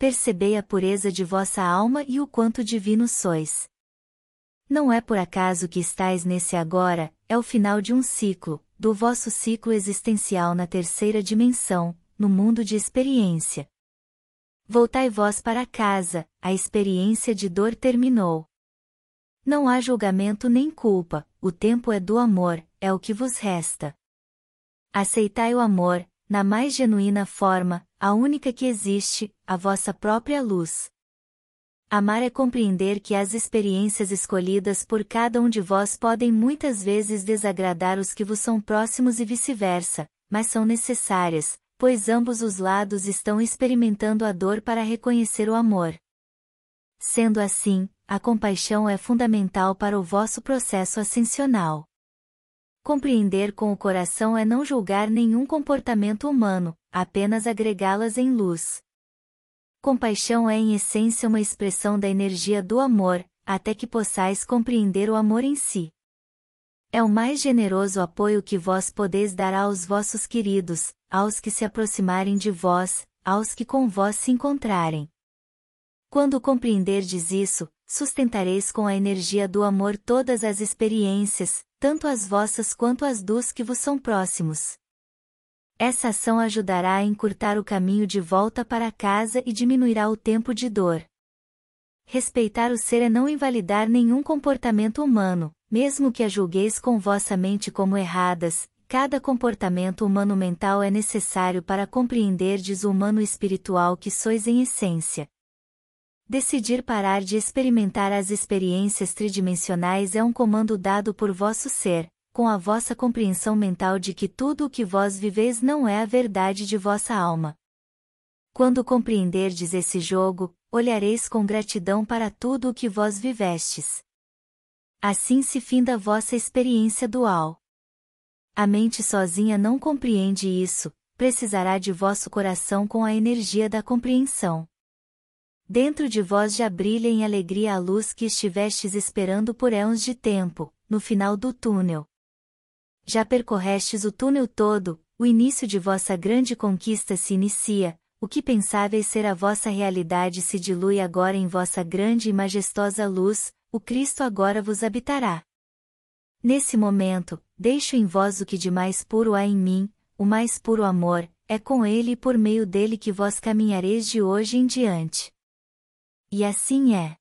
percebei a pureza de vossa alma e o quanto divinos sois. Não é por acaso que estais nesse agora, é o final de um ciclo, do vosso ciclo existencial na terceira dimensão, no mundo de experiência. Voltai vós para casa, a experiência de dor terminou. Não há julgamento nem culpa, o tempo é do amor, é o que vos resta. Aceitai o amor, na mais genuína forma, a única que existe, a vossa própria luz. Amar é compreender que as experiências escolhidas por cada um de vós podem muitas vezes desagradar os que vos são próximos e vice-versa, mas são necessárias, pois ambos os lados estão experimentando a dor para reconhecer o amor. Sendo assim, a compaixão é fundamental para o vosso processo ascensional. Compreender com o coração é não julgar nenhum comportamento humano, apenas agregá-las em luz. Compaixão é em essência uma expressão da energia do amor, até que possais compreender o amor em si. É o mais generoso apoio que vós podeis dar aos vossos queridos, aos que se aproximarem de vós, aos que com vós se encontrarem. Quando compreenderdes isso, sustentareis com a energia do amor todas as experiências, tanto as vossas quanto as dos que vos são próximos. Essa ação ajudará a encurtar o caminho de volta para casa e diminuirá o tempo de dor. Respeitar o ser é não invalidar nenhum comportamento humano, mesmo que a julgueis com vossa mente como erradas, cada comportamento humano mental é necessário para compreenderdes o humano espiritual que sois em essência. Decidir parar de experimentar as experiências tridimensionais é um comando dado por vosso ser, com a vossa compreensão mental de que tudo o que vós viveis não é a verdade de vossa alma. Quando compreenderdes esse jogo, olhareis com gratidão para tudo o que vós vivestes. Assim se finda a vossa experiência dual. A mente sozinha não compreende isso, precisará de vosso coração com a energia da compreensão. Dentro de vós já brilha em alegria a luz que estivestes esperando por éons de tempo, no final do túnel. Já percorrestes o túnel todo, o início de vossa grande conquista se inicia, o que pensáveis ser a vossa realidade se dilui agora em vossa grande e majestosa luz, o Cristo agora vos habitará. Nesse momento, deixo em vós o que de mais puro há em mim, o mais puro amor, é com ele e por meio dele que vós caminhareis de hoje em diante. E assim é.